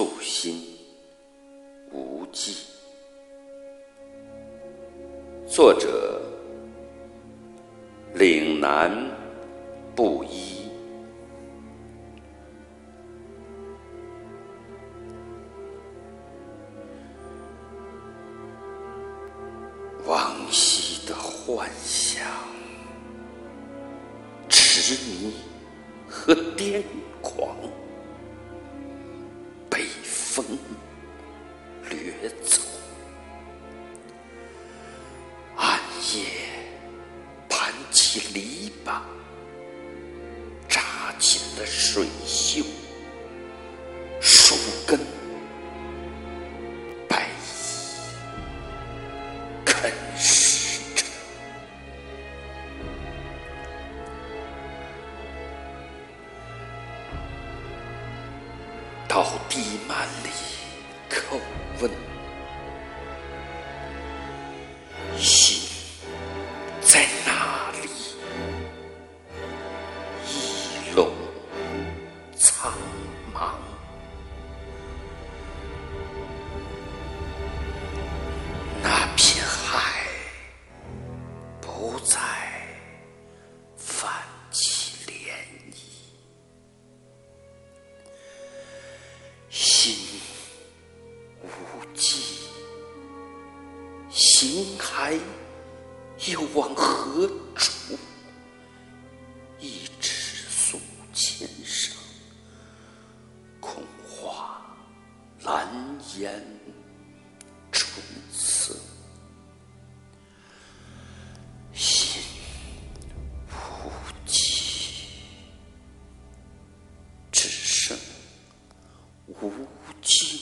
素心无际。作者：岭南布衣。往昔的幻想，痴迷和癫狂。暗夜盘起篱笆，扎紧了水袖，树根白蚁啃食着，到地幔里。叩茫，那片海不再泛起涟漪，心。无际，行还又往何处？一纸素笺言春色，心无际，只剩无尽。